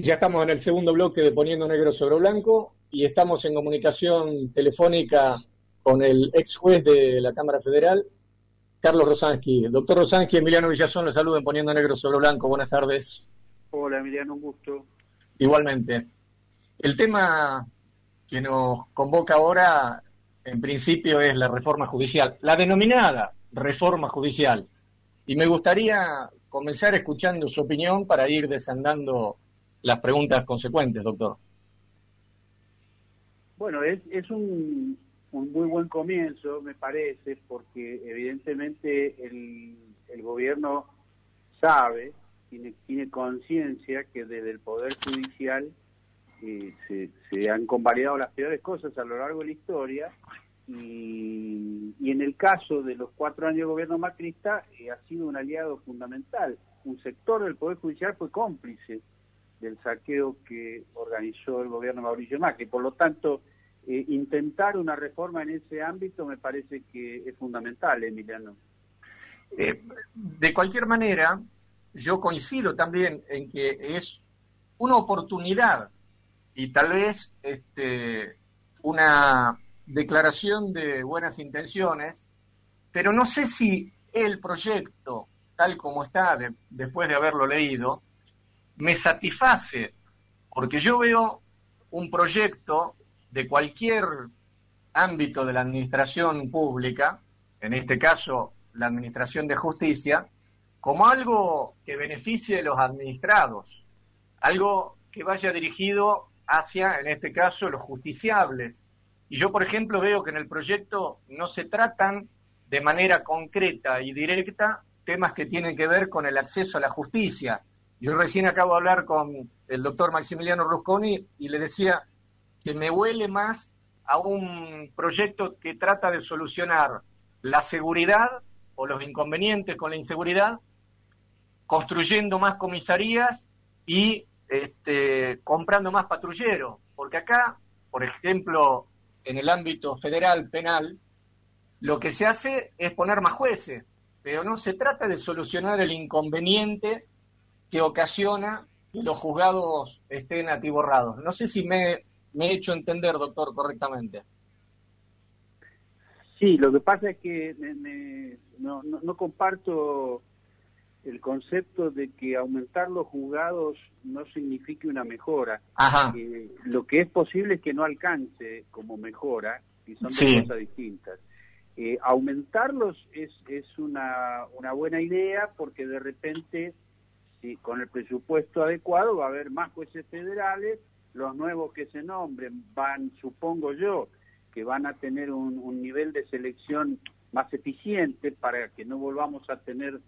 Ya estamos en el segundo bloque de Poniendo Negro sobre Blanco y estamos en comunicación telefónica con el ex juez de la Cámara Federal, Carlos Rosansky. Doctor Rosansky, Emiliano Villazón, le saluda en Poniendo Negro sobre Blanco. Buenas tardes. Hola Emiliano, un gusto. Igualmente. El tema que nos convoca ahora, en principio, es la reforma judicial, la denominada reforma judicial. Y me gustaría comenzar escuchando su opinión para ir desandando las preguntas consecuentes, doctor. Bueno, es, es un, muy buen comienzo, me parece, porque evidentemente el, el gobierno sabe, tiene, tiene conciencia que desde el Poder Judicial eh, se, se, han convalidado las peores cosas a lo largo de la historia y, y en el caso de los cuatro años de gobierno macrista eh, ha sido un aliado fundamental. Un sector del Poder Judicial fue cómplice del saqueo que organizó el gobierno Mauricio Macri. Por lo tanto, eh, intentar una reforma en ese ámbito me parece que es fundamental, Emiliano. Eh, de cualquier manera, yo coincido también en que es una oportunidad y tal vez este, una declaración de buenas intenciones, pero no sé si el proyecto, tal como está de, después de haberlo leído, me satisface, porque yo veo un proyecto de cualquier ámbito de la administración pública, en este caso la administración de justicia, como algo que beneficie a los administrados, algo que vaya dirigido hacia, en este caso, los justiciables. Y yo, por ejemplo, veo que en el proyecto no se tratan de manera concreta y directa temas que tienen que ver con el acceso a la justicia, yo recién acabo de hablar con el doctor Maximiliano Rusconi y le decía que me huele más a un proyecto que trata de solucionar la seguridad o los inconvenientes con la inseguridad, construyendo más comisarías y este, comprando más patrulleros. Porque acá, por ejemplo, en el ámbito federal penal, lo que se hace es poner más jueces, pero no se trata de solucionar el inconveniente que ocasiona que los juzgados estén atiborrados. No sé si me, he hecho entender, doctor, correctamente. Sí, lo que pasa es que no, no, comparto el concepto de que aumentar los juzgados no signifique una mejora. Eh, lo que es posible es que no alcance como mejora, y son dos cosas distintas. Eh, aumentarlos es, es una, una buena idea porque de repente si con el presupuesto adecuado va a haber más jueces federales, los nuevos que se nombren van, supongo yo, que van a tener un, nivel de selección más eficiente para que no volvamos a tener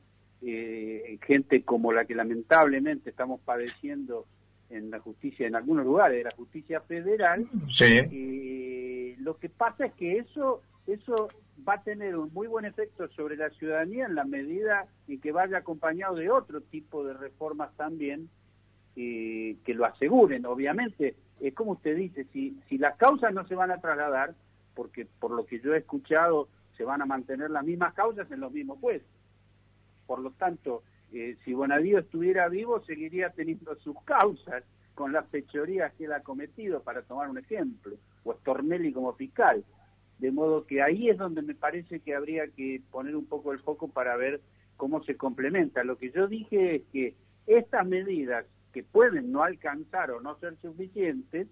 eh, gente como la que lamentablemente estamos padeciendo en la justicia, en algunos lugares de la justicia federal. Sí. Eh, lo que pasa es que eso, eso va a tener un muy buen efecto sobre la ciudadanía en la medida en que vaya acompañado de otro tipo de reformas también eh, que lo aseguren. Obviamente, es como usted dice, si, si las causas no se van a trasladar, porque por lo que yo he escuchado se van a mantener las mismas causas en los mismos jueces. Por lo tanto, eh, si Bonadío estuviera vivo, seguiría teniendo sus causas con las fechorías que él ha cometido, para tomar un ejemplo, o Stornelli como fiscal. De modo que ahí es donde me parece que habría que poner un poco el foco para ver cómo se complementa. Lo que yo dije es que estas medidas que pueden no alcanzar o no ser suficientes,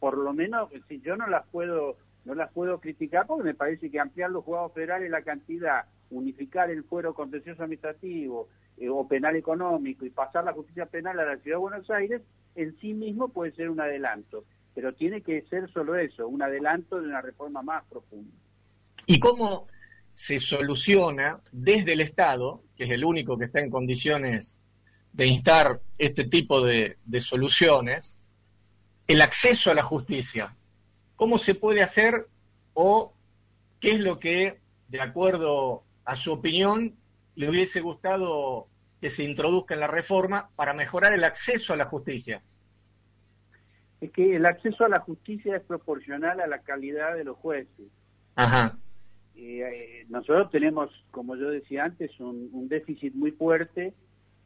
por lo menos si yo no las puedo no las puedo criticar porque me parece que ampliar los juzgados federales la cantidad, unificar el fuero contencioso administrativo eh, o penal económico y pasar la justicia penal a la ciudad de Buenos Aires en sí mismo puede ser un adelanto pero tiene que ser solo eso, un adelanto de una reforma más profunda. ¿Y cómo se soluciona desde el Estado, que es el único que está en condiciones de instar este tipo de, soluciones, el acceso a la justicia? ¿Cómo se puede hacer o qué es lo que, de acuerdo a su opinión, le hubiese gustado que se introduzca en la reforma para mejorar el acceso a la justicia? Es que el acceso a la justicia es proporcional a la calidad de los jueces. Ajá. Eh, nosotros tenemos, como yo decía antes, un, déficit muy fuerte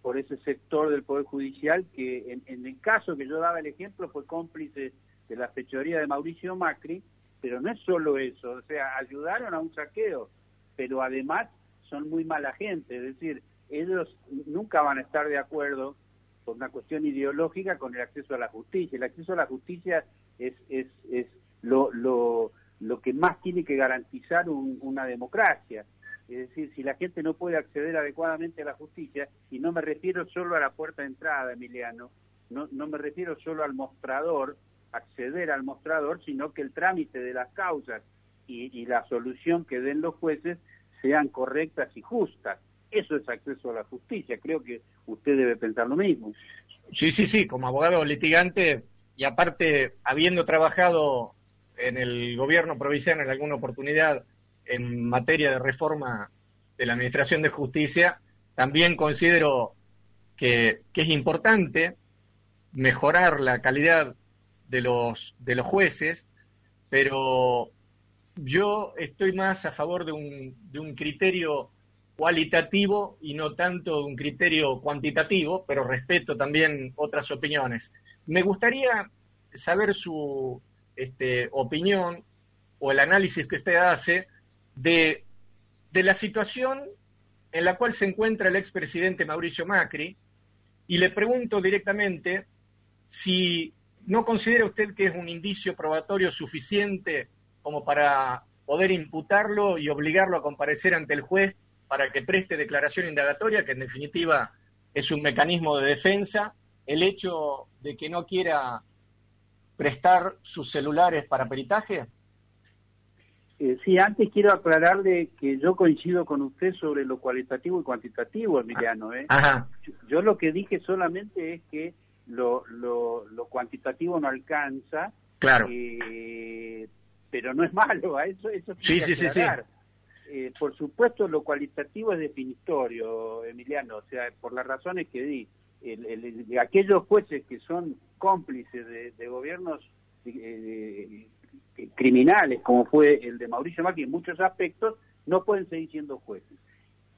por ese sector del Poder Judicial que en, en, el caso que yo daba el ejemplo fue cómplice de la fechoría de Mauricio Macri, pero no es solo eso, o sea, ayudaron a un saqueo, pero además son muy mala gente, es decir, ellos nunca van a estar de acuerdo por una cuestión ideológica con el acceso a la justicia. El acceso a la justicia es, es, es lo, lo, lo que más tiene que garantizar una democracia. Es decir, si la gente no puede acceder adecuadamente a la justicia, y no me refiero solo a la puerta de entrada, Emiliano, no, no me refiero solo al mostrador, acceder al mostrador, sino que el trámite de las causas y, y la solución que den los jueces sean correctas y justas. Eso es acceso a la justicia. Creo que usted debe pensar lo mismo. Sí, sí, sí, como abogado litigante y aparte habiendo trabajado en el gobierno provincial en alguna oportunidad en materia de reforma de la Administración de Justicia, también considero que, que es importante mejorar la calidad de los, de los jueces, pero yo estoy más a favor de un, de un criterio cualitativo y no tanto un criterio cuantitativo, pero respeto también otras opiniones. Me gustaría saber su este, opinión o el análisis que usted hace de, de la situación en la cual se encuentra el expresidente Mauricio Macri y le pregunto directamente si no considera usted que es un indicio probatorio suficiente como para poder imputarlo y obligarlo a comparecer ante el juez para que preste declaración indagatoria, que en definitiva es un mecanismo de defensa, el hecho de que no quiera prestar sus celulares para peritaje? Eh, sí, antes quiero aclararle que yo coincido con usted sobre lo cualitativo y cuantitativo, Emiliano. ¿eh? Yo, lo que dije solamente es que lo, lo, lo cuantitativo no alcanza. Claro. Eh, pero no es malo, a eso, eso sí, sí, sí, sí. Eh, por supuesto, lo cualitativo es definitorio, Emiliano, o sea, por las razones que di. El, aquellos jueces que son cómplices de, gobiernos eh, criminales, como fue el de Mauricio Macri en muchos aspectos, no pueden seguir siendo jueces.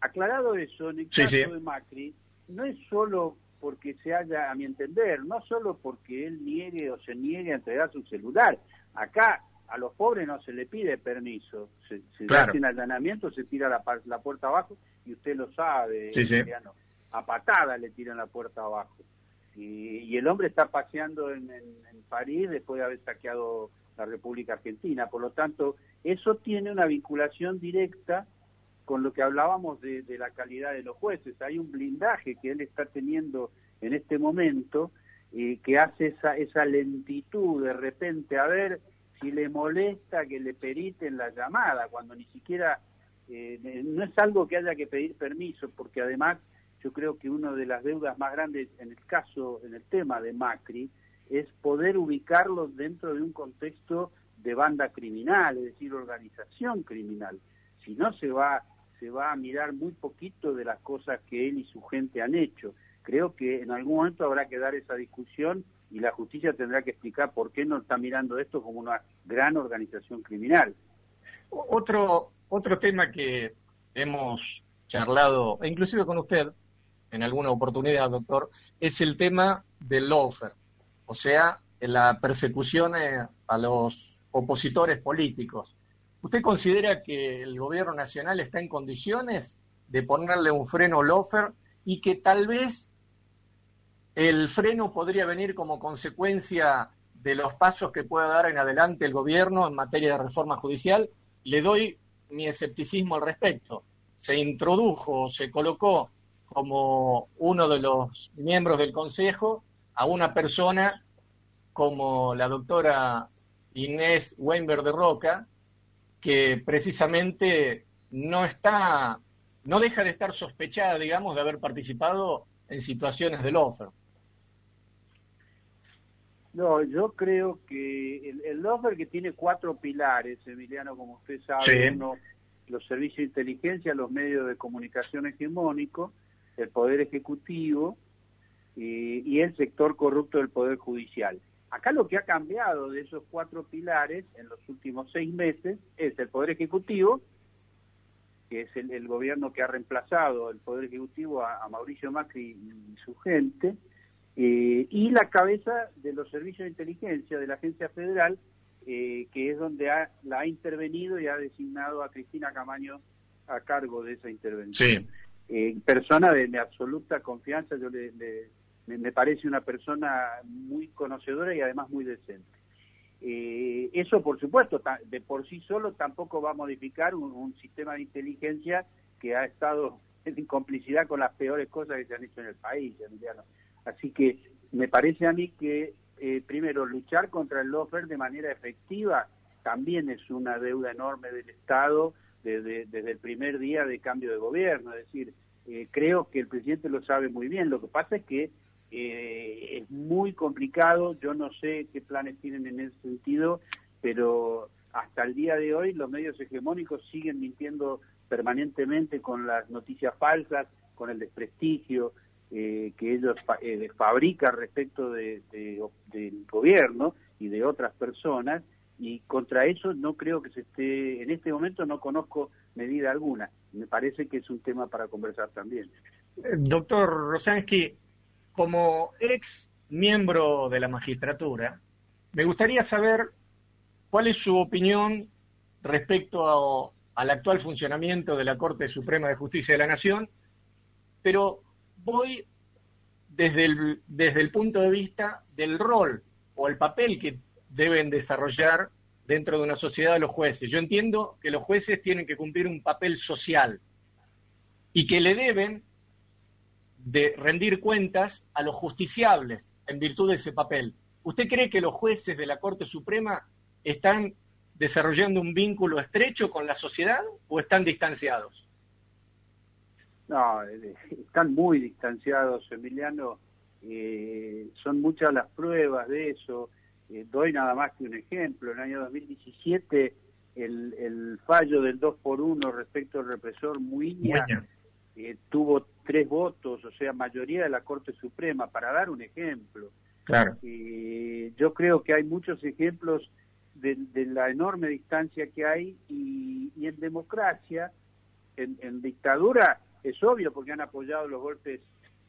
Aclarado eso, en el caso de Macri, no es solo porque se haya, a mi entender, no solo porque él niegue o se niegue a entregar su celular. Acá a los pobres no se le pide permiso, se, se claro. hacen allanamiento, se tira la, la, puerta abajo y usted lo sabe, a patada le tiran la puerta abajo. Y, y el hombre está paseando en, en, París después de haber saqueado la República Argentina, por lo tanto, eso tiene una vinculación directa con lo que hablábamos de, de la calidad de los jueces. Hay un blindaje que él está teniendo en este momento eh, que hace esa, esa lentitud de repente, a ver, si le molesta que le periten la llamada, cuando ni siquiera, eh, no es algo que haya que pedir permiso, porque además yo creo que una de las deudas más grandes en el caso, en el tema de Macri, es poder ubicarlos dentro de un contexto de banda criminal, es decir, organización criminal. Si no, se va, se va a mirar muy poquito de las cosas que él y su gente han hecho. Creo que en algún momento habrá que dar esa discusión y la justicia tendrá que explicar por qué no está mirando esto como una gran organización criminal. Otro, otro tema que hemos charlado, e inclusive con usted en alguna oportunidad, doctor, es el tema del lawfare, o sea, la persecución eh, a los opositores políticos. ¿Usted considera que el gobierno nacional está en condiciones de ponerle un freno lawfare y que tal vez el freno podría venir como consecuencia de los pasos que pueda dar en adelante el gobierno en materia de reforma judicial. Le doy mi escepticismo al respecto. Se introdujo, se colocó como uno de los miembros del Consejo a una persona como la doctora Inés Weinberg de Roca, que precisamente no está, no deja de estar sospechada, digamos, de haber participado en situaciones de offer. No, yo creo que el, el que tiene cuatro pilares, Emiliano, como usted sabe, uno, los servicios de inteligencia, los medios de comunicación hegemónicos, el Poder Ejecutivo y, y el sector corrupto del Poder Judicial. Acá lo que ha cambiado de esos cuatro pilares en los últimos seis meses es el Poder Ejecutivo, que es el, gobierno que ha reemplazado el Poder Ejecutivo a, Mauricio Macri y su gente, eh, y la cabeza de los servicios de inteligencia de la Agencia Federal, eh, que es donde la ha intervenido y ha designado a Cristina Camaño a cargo de esa intervención. Sí. persona de, absoluta confianza, yo le, me parece una persona muy conocedora y además muy decente. Eh, eso, por supuesto, de por sí solo tampoco va a modificar un, sistema de inteligencia que ha estado en complicidad con las peores cosas que se han hecho en el país, Emiliano. Así que me parece a mí que, eh, primero, luchar contra el lofer de manera efectiva también es una deuda enorme del Estado desde, desde el primer día de cambio de gobierno. Es decir, eh, creo que el presidente lo sabe muy bien. Lo que pasa es que eh, es muy complicado, yo no sé qué planes tienen en ese sentido, pero hasta el día de hoy los medios hegemónicos siguen mintiendo permanentemente con las noticias falsas, con el desprestigio eh, que ellos eh, fabrican respecto de, del gobierno y de otras personas, y contra eso no creo que se esté, en este momento no conozco medida alguna. Me parece que es un tema para conversar también. Doctor Rosansky, como ex miembro de la magistratura, me gustaría saber cuál es su opinión respecto al actual funcionamiento de la Corte Suprema de Justicia de la Nación, pero voy desde el, desde el punto de vista del rol o el papel que deben desarrollar dentro de una sociedad de los jueces. Yo entiendo que los jueces tienen que cumplir un papel social y que le deben de rendir cuentas a los justiciables en virtud de ese papel. ¿Usted cree que los jueces de la Corte Suprema están desarrollando un vínculo estrecho con la sociedad o están distanciados? No, eh, están muy distanciados, Emiliano. Eh, son muchas las pruebas de eso. Eh, doy nada más que un ejemplo. En el año 2017, el, el fallo del 2 por 1 respecto al represor Muiña, tuvo tres votos, o sea, mayoría de la Corte Suprema, para dar un ejemplo. Claro. Yo creo que hay muchos ejemplos de, la enorme distancia que hay y, en democracia, en, dictadura, es obvio porque han apoyado los golpes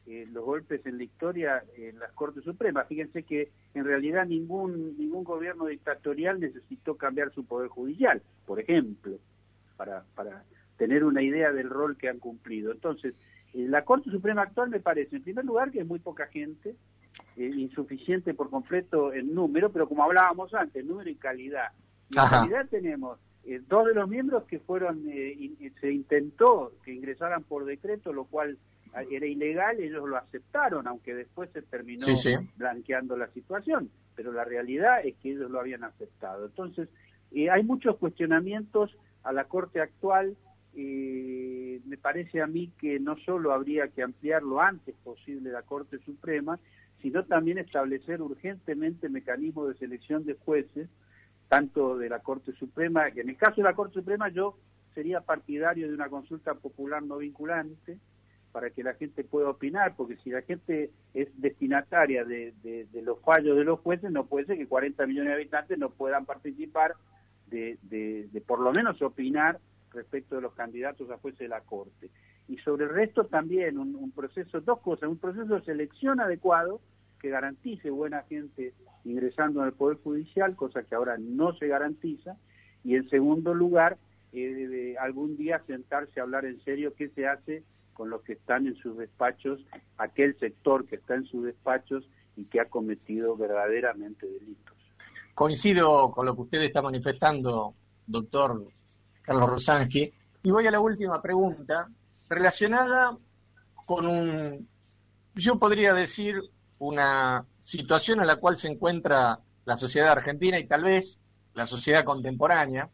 eh, los golpes en la historia en las Cortes Supremas. Fíjense que en realidad ningún ningún gobierno dictatorial necesitó cambiar su poder judicial, por ejemplo, para para tener una idea del rol que han cumplido. Entonces, eh, la Corte Suprema actual me parece, en primer lugar, que es muy poca gente, eh, insuficiente por completo en número, pero como hablábamos antes, número y calidad. en calidad tenemos eh, dos de los miembros que fueron, se intentó que ingresaran por decreto, lo cual era ilegal, ellos lo aceptaron, aunque después se terminó blanqueando la situación, pero la realidad es que ellos lo habían aceptado. Entonces, hay muchos cuestionamientos a la Corte actual, eh, me parece a mí que no solo habría que ampliar lo antes posible la Corte Suprema, sino también establecer urgentemente mecanismos de selección de jueces, tanto de la Corte Suprema, que en el caso de la Corte Suprema yo sería partidario de una consulta popular no vinculante, para que la gente pueda opinar, porque si la gente es destinataria de, los fallos de los jueces, no puede ser que 40 millones de habitantes no puedan participar de, por lo menos opinar respecto de los candidatos a jueces de la Corte. Y sobre el resto también un, proceso, dos cosas, un proceso de selección adecuado que garantice buena gente ingresando en el Poder Judicial, cosa que ahora no se garantiza, y en segundo lugar, eh, algún día sentarse a hablar en serio qué se hace con los que están en sus despachos, aquel sector que está en sus despachos y que ha cometido verdaderamente delitos. Coincido con lo que usted está manifestando, doctor Carlos Rosansky. Y voy a la última pregunta, relacionada con un, yo podría decir, una situación a la cual se encuentra la sociedad argentina y tal vez la sociedad contemporánea,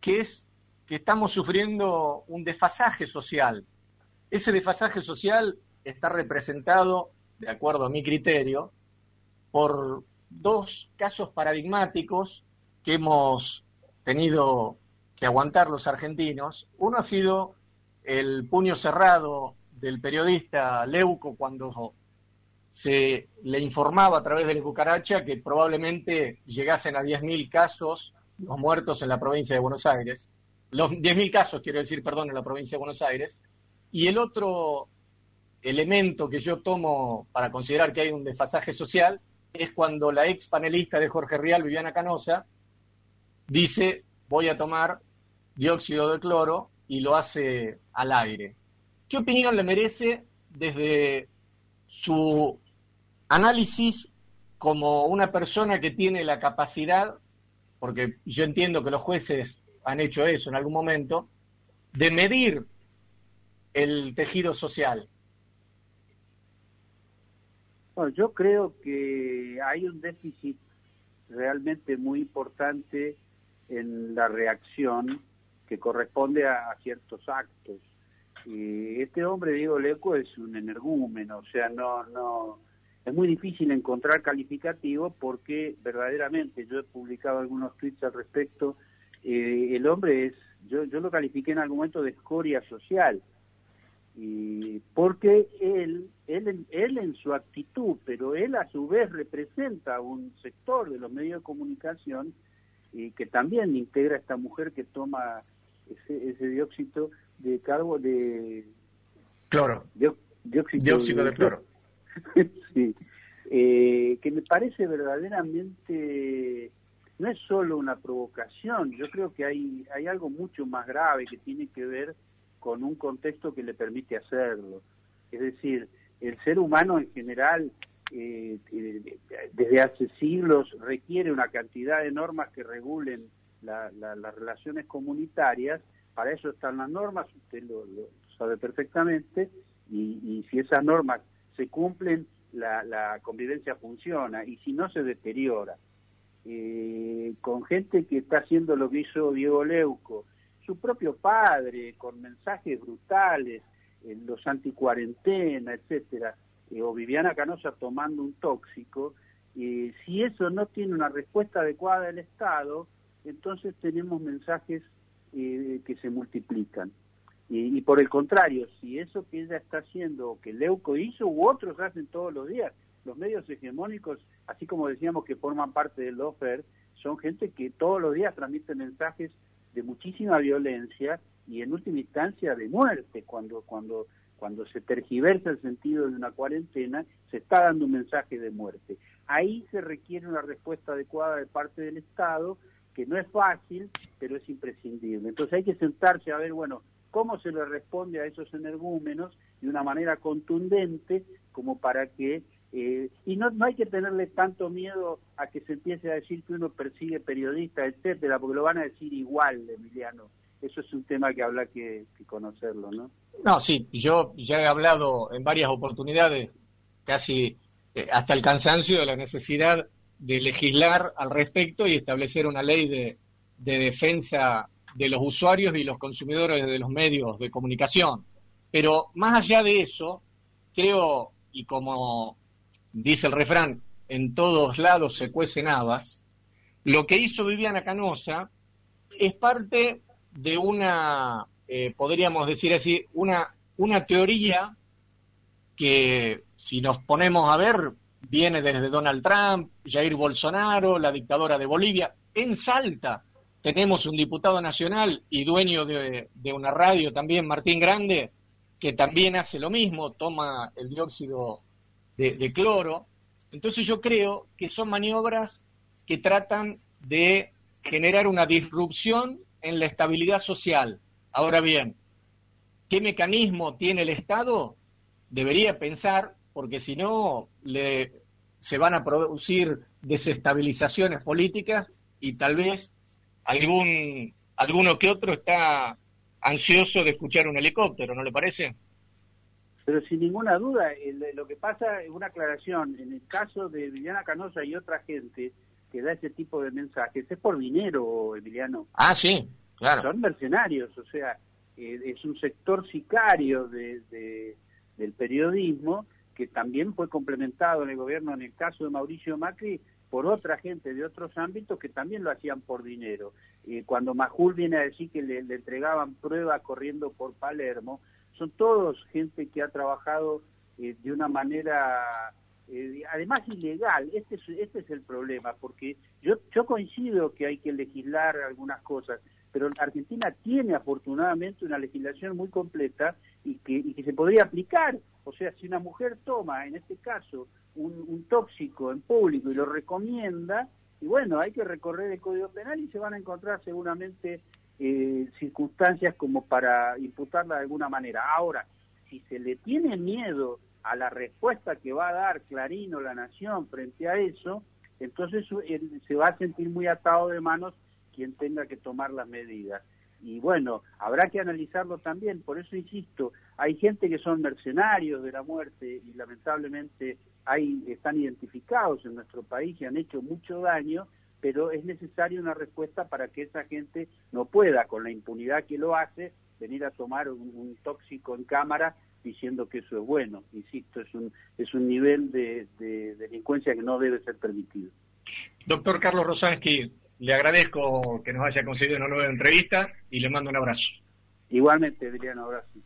que es que estamos sufriendo un desfasaje social. Ese desfasaje social está representado, de acuerdo a mi criterio, por dos casos paradigmáticos que hemos tenido que aguantar los argentinos. Uno ha sido el puño cerrado del periodista Leuco cuando se le informaba a través de la cucaracha que probablemente llegasen a 10.000 casos los muertos en la provincia de Buenos Aires. los 10.000 casos, quiero decir, perdón, en la provincia de Buenos Aires. Y el otro elemento que yo tomo para considerar que hay un desfasaje social es cuando la ex panelista de Jorge Rial, Viviana Canosa, dice voy a tomar dióxido de cloro y lo hace al aire. ¿Qué opinión le merece desde su análisis como una persona que tiene la capacidad, porque yo entiendo que los jueces han hecho eso en algún momento, de medir el tejido social? Yo creo que hay un déficit realmente muy importante en la reacción que corresponde a, ciertos actos. Y este hombre, Diego Leco, es un energúmeno, o sea, no, no, es muy difícil encontrar calificativo porque verdaderamente, yo he publicado algunos tweets al respecto, eh, el hombre es, yo, yo lo califiqué en algún momento de escoria social, y porque él, él, él en su actitud, pero él a su vez representa un sector de los medios de comunicación y que también integra esta mujer que toma ese, ese dióxido de carbo de cloro. Dióxido, de, cloro sí. Eh, que me parece verdaderamente no es solo una provocación yo creo que hay hay algo mucho más grave que tiene que ver con un contexto que le permite hacerlo. Es decir el ser humano en general eh, eh, desde hace siglos requiere una cantidad de normas que regulen las relaciones comunitarias, para eso están las normas, usted lo, sabe perfectamente, y, si esas normas se cumplen, la, convivencia funciona, y si no, se deteriora. Eh, con gente que está haciendo lo que hizo Diego Leuco, su propio padre, con mensajes brutales, los anticuarentena, etcétera, eh, o Viviana Canosa tomando un tóxico, eh, si eso no tiene una respuesta adecuada del Estado, entonces tenemos mensajes eh, que se multiplican. Y, por el contrario, si eso que ella está haciendo, que Leuco hizo, u otros hacen todos los días, los medios hegemónicos, así como decíamos que forman parte del offer, son gente que todos los días transmiten mensajes de muchísima violencia y en última instancia de muerte, cuando, cuando cuando se tergiversa el sentido de una cuarentena, se está dando un mensaje de muerte. Ahí se requiere una respuesta adecuada de parte del Estado, que no es fácil, pero es imprescindible. Entonces hay que sentarse a ver, bueno, cómo se le responde a esos energúmenos de una manera contundente como para que... Eh, y no, no hay que tenerle tanto miedo a que se empiece a decir que uno persigue periodistas, etcétera, porque lo van a decir igual, Emiliano eso es un tema que habla que, conocerlo, ¿no? No, sí, yo ya he hablado en varias oportunidades, casi eh, hasta el cansancio, de la necesidad de legislar al respecto y establecer una ley de, de defensa de los usuarios y los consumidores de los medios de comunicación. Pero más allá de eso, creo, y como dice el refrán, en todos lados se cuecen habas, lo que hizo Viviana Canosa es parte de una, eh, podríamos decir así, una, una teoría que si nos ponemos a ver, viene desde Donald Trump, Jair Bolsonaro, la dictadora de Bolivia. En Salta tenemos un diputado nacional y dueño de, una radio también, Martín Grande, que también hace lo mismo, toma el dióxido de cloro. Entonces yo creo que son maniobras que tratan de generar una disrupción en la estabilidad social. Ahora bien, ¿qué mecanismo tiene el Estado? Debería pensar, porque si no, le, se van a producir desestabilizaciones políticas y tal vez algún alguno que otro está ansioso de escuchar un helicóptero, ¿no le parece? Pero sin ninguna duda, lo que pasa es una aclaración. En el caso de Viviana Canosa y otra gente, que da ese tipo de mensajes es por dinero, Emiliano. Ah, sí, claro. Son mercenarios, o sea, eh, es un sector sicario de, del periodismo que también fue complementado en el gobierno, en el caso de Mauricio Macri, por otra gente de otros ámbitos que también lo hacían por dinero. Eh, cuando Majul viene a decir que le, entregaban pruebas corriendo por Palermo, son todos gente que ha trabajado eh, de una manera eh, además ilegal. Este es, este es el problema, porque yo, yo coincido que hay que legislar algunas cosas, pero Argentina tiene afortunadamente una legislación muy completa y que, y que se podría aplicar. O sea, si una mujer toma, en este caso, un, tóxico en público y lo recomienda, y bueno, hay que recorrer el Código Penal y se van a encontrar seguramente eh, circunstancias como para imputarla de alguna manera. Ahora, si se le tiene miedo a la respuesta que va a dar Clarín la Nación frente a eso, entonces eh, se va a sentir muy atado de manos quien tenga que tomar las medidas. Y bueno, habrá que analizarlo también, por eso insisto, hay gente que son mercenarios de la muerte y lamentablemente hay, están identificados en nuestro país y han hecho mucho daño, pero es necesaria una respuesta para que esa gente no pueda, con la impunidad que lo hace, venir a tomar un, tóxico en cámara diciendo que eso es bueno. Insisto, es un, es un nivel de, de delincuencia que no debe ser permitido. Doctor Carlos Rosansky, le agradezco que nos haya concedido una nueva entrevista y le mando un abrazo. Igualmente, Adriano, abrazo.